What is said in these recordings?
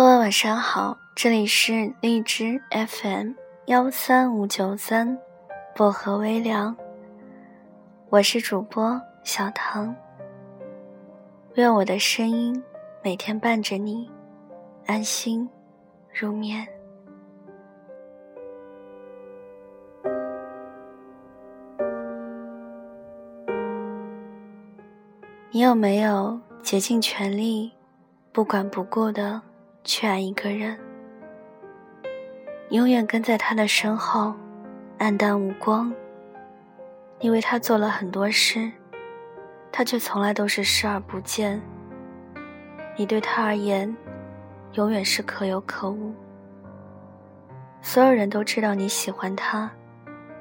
各位晚上好，这里是荔枝 FM 幺三五九三薄荷微凉，我是主播小唐。愿我的声音每天伴着你安心入眠。你有没有竭尽全力、不管不顾的？去爱一个人，永远跟在他的身后，黯淡无光。你为他做了很多事，他却从来都是视而不见。你对他而言，永远是可有可无。所有人都知道你喜欢他，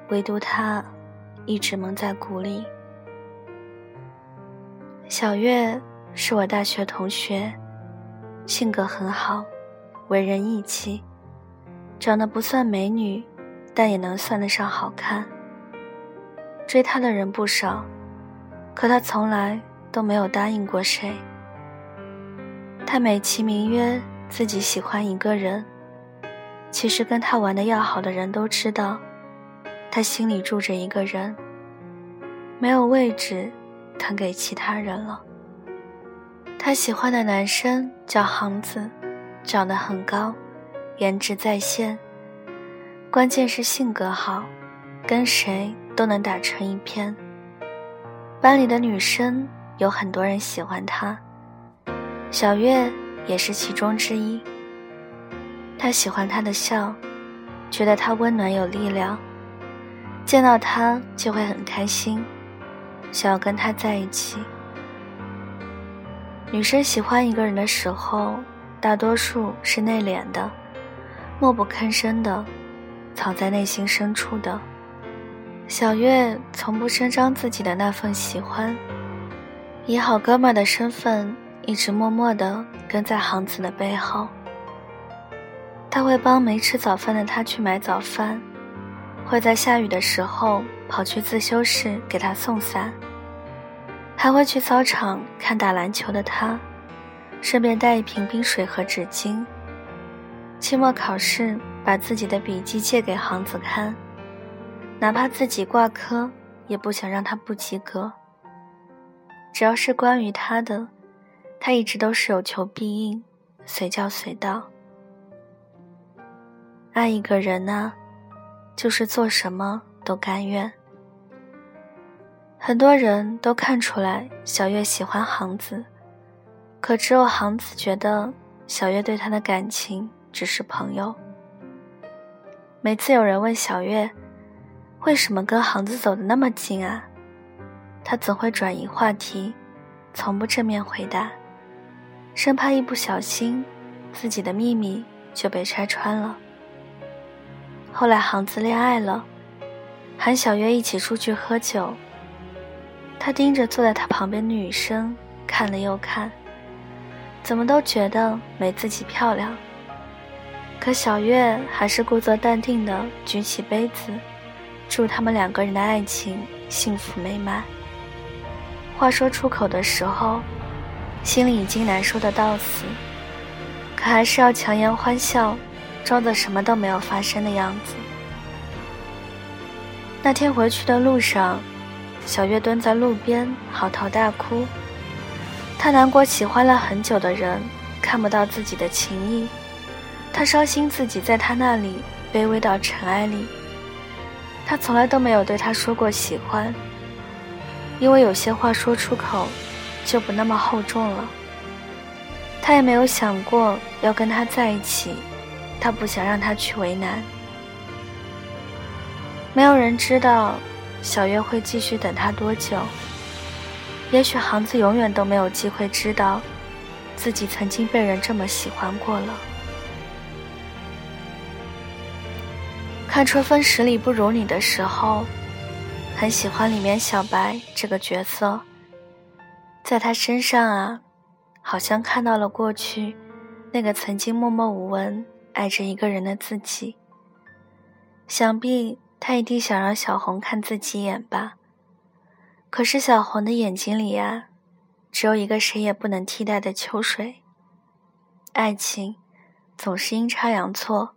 唯独他一直蒙在鼓里。小月是我大学同学。性格很好，为人义气，长得不算美女，但也能算得上好看。追她的人不少，可她从来都没有答应过谁。她美其名曰自己喜欢一个人，其实跟她玩的要好的人都知道，她心里住着一个人，没有位置腾给其他人了。她喜欢的男生叫航子，长得很高，颜值在线，关键是性格好，跟谁都能打成一片。班里的女生有很多人喜欢他，小月也是其中之一。他喜欢他的笑，觉得他温暖有力量，见到他就会很开心，想要跟他在一起。女生喜欢一个人的时候，大多数是内敛的、默不吭声的、藏在内心深处的。小月从不声张自己的那份喜欢，以好哥们的身份，一直默默的跟在航子的背后。他会帮没吃早饭的他去买早饭，会在下雨的时候跑去自修室给他送伞。还会去操场看打篮球的他，顺便带一瓶冰水和纸巾。期末考试，把自己的笔记借给航子看，哪怕自己挂科，也不想让他不及格。只要是关于他的，他一直都是有求必应，随叫随到。爱一个人呢，就是做什么都甘愿。很多人都看出来小月喜欢航子，可只有航子觉得小月对他的感情只是朋友。每次有人问小月，为什么跟航子走的那么近啊？他总会转移话题，从不正面回答，生怕一不小心自己的秘密就被拆穿了。后来航子恋爱了，喊小月一起出去喝酒。他盯着坐在他旁边的女生看了又看，怎么都觉得没自己漂亮。可小月还是故作淡定的举起杯子，祝他们两个人的爱情幸福美满。话说出口的时候，心里已经难受的到死，可还是要强颜欢笑，装作什么都没有发生的样子。那天回去的路上。小月蹲在路边嚎啕大哭，她难过喜欢了很久的人看不到自己的情谊，她伤心自己在他那里卑微到尘埃里。他从来都没有对他说过喜欢，因为有些话说出口就不那么厚重了。她也没有想过要跟他在一起，她不想让他去为难。没有人知道。小月会继续等他多久？也许航子永远都没有机会知道，自己曾经被人这么喜欢过了。看《春风十里不如你》的时候，很喜欢里面小白这个角色，在他身上啊，好像看到了过去那个曾经默默无闻爱着一个人的自己。想必。他一定想让小红看自己一眼吧，可是小红的眼睛里呀，只有一个谁也不能替代的秋水。爱情，总是阴差阳错，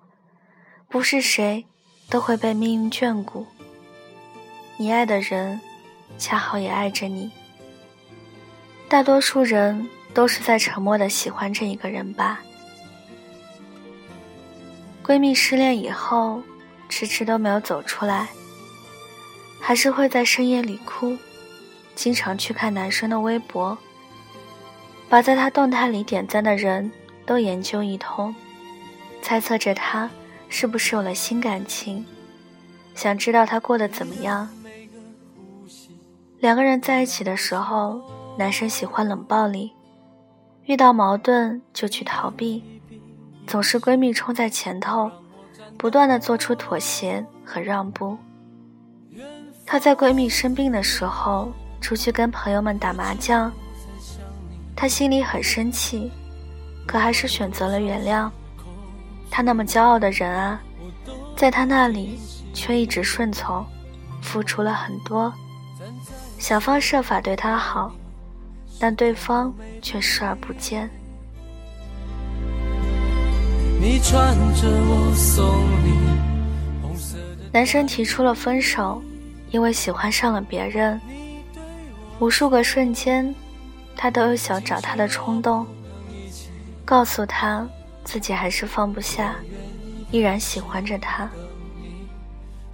不是谁都会被命运眷顾。你爱的人，恰好也爱着你。大多数人都是在沉默的喜欢着一个人吧。闺蜜失恋以后，迟迟都没有走出来，还是会在深夜里哭，经常去看男生的微博，把在他动态里点赞的人都研究一通，猜测着他是不是有了新感情，想知道他过得怎么样。两个人在一起的时候，男生喜欢冷暴力，遇到矛盾就去逃避。总是闺蜜冲在前头，不断的做出妥协和让步。她在闺蜜生病的时候出去跟朋友们打麻将，她心里很生气，可还是选择了原谅。她那么骄傲的人啊，在她那里却一直顺从，付出了很多，想方设法对她好，但对方却视而不见。男生提出了分手，因为喜欢上了别人。无数个瞬间，他都有想找他的冲动，告诉他自己还是放不下，依然喜欢着他。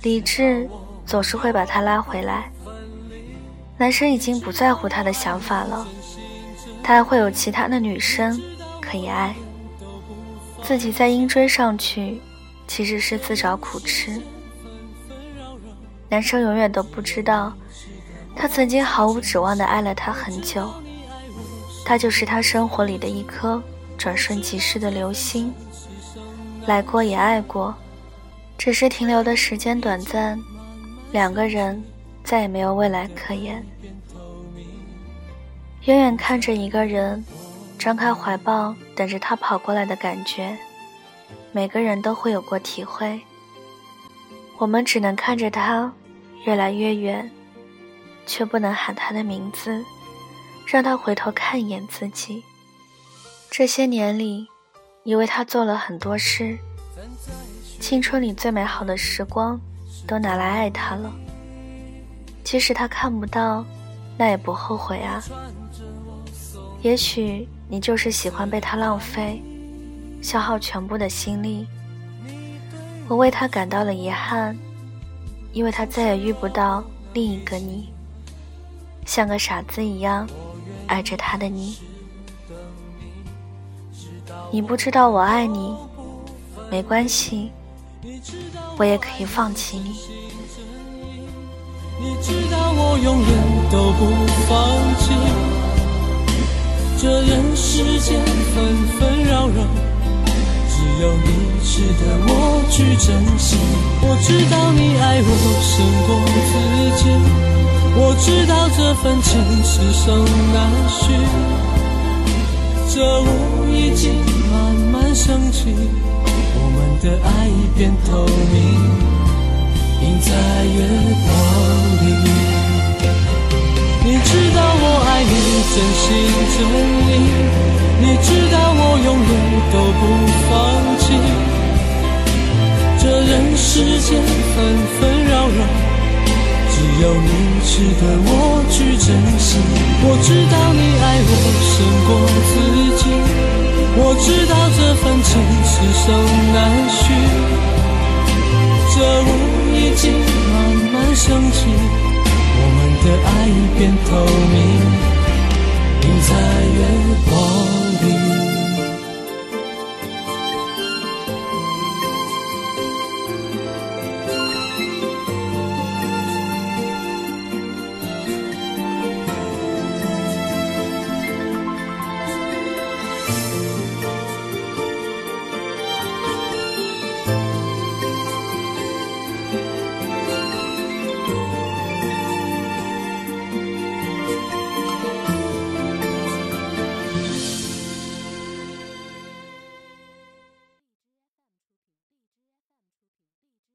理智总是会把他拉回来。男生已经不在乎他的想法了，他还会有其他的女生可以爱。自己再硬追上去，其实是自找苦吃。男生永远都不知道，他曾经毫无指望的爱了他很久，他就是他生活里的一颗转瞬即逝的流星，来过也爱过，只是停留的时间短暂，两个人再也没有未来可言。远远看着一个人。张开怀抱，等着他跑过来的感觉，每个人都会有过体会。我们只能看着他越来越远，却不能喊他的名字，让他回头看一眼自己。这些年里，你为他做了很多事，青春里最美好的时光都拿来爱他了。即使他看不到，那也不后悔啊。也许。你就是喜欢被他浪费，消耗全部的心力。我为他感到了遗憾，因为他再也遇不到另一个你，像个傻子一样爱着他的你。你不知道我爱你，没关系，我也可以放弃你。你知道我永远都不放弃。这人世间纷纷扰扰，只有你值得我去珍惜。我知道你爱我胜过自己，我知道这份情是生难续。这雾已经慢慢升起，我们的爱已变透明，真心真意。你知道我永远都不放弃。这人世间纷纷扰扰，只有你值得我去珍惜。我知道你爱我胜过自己，我知道这份情是生难续。这雾已经慢慢升起。我们的爱已变透明，你在远方。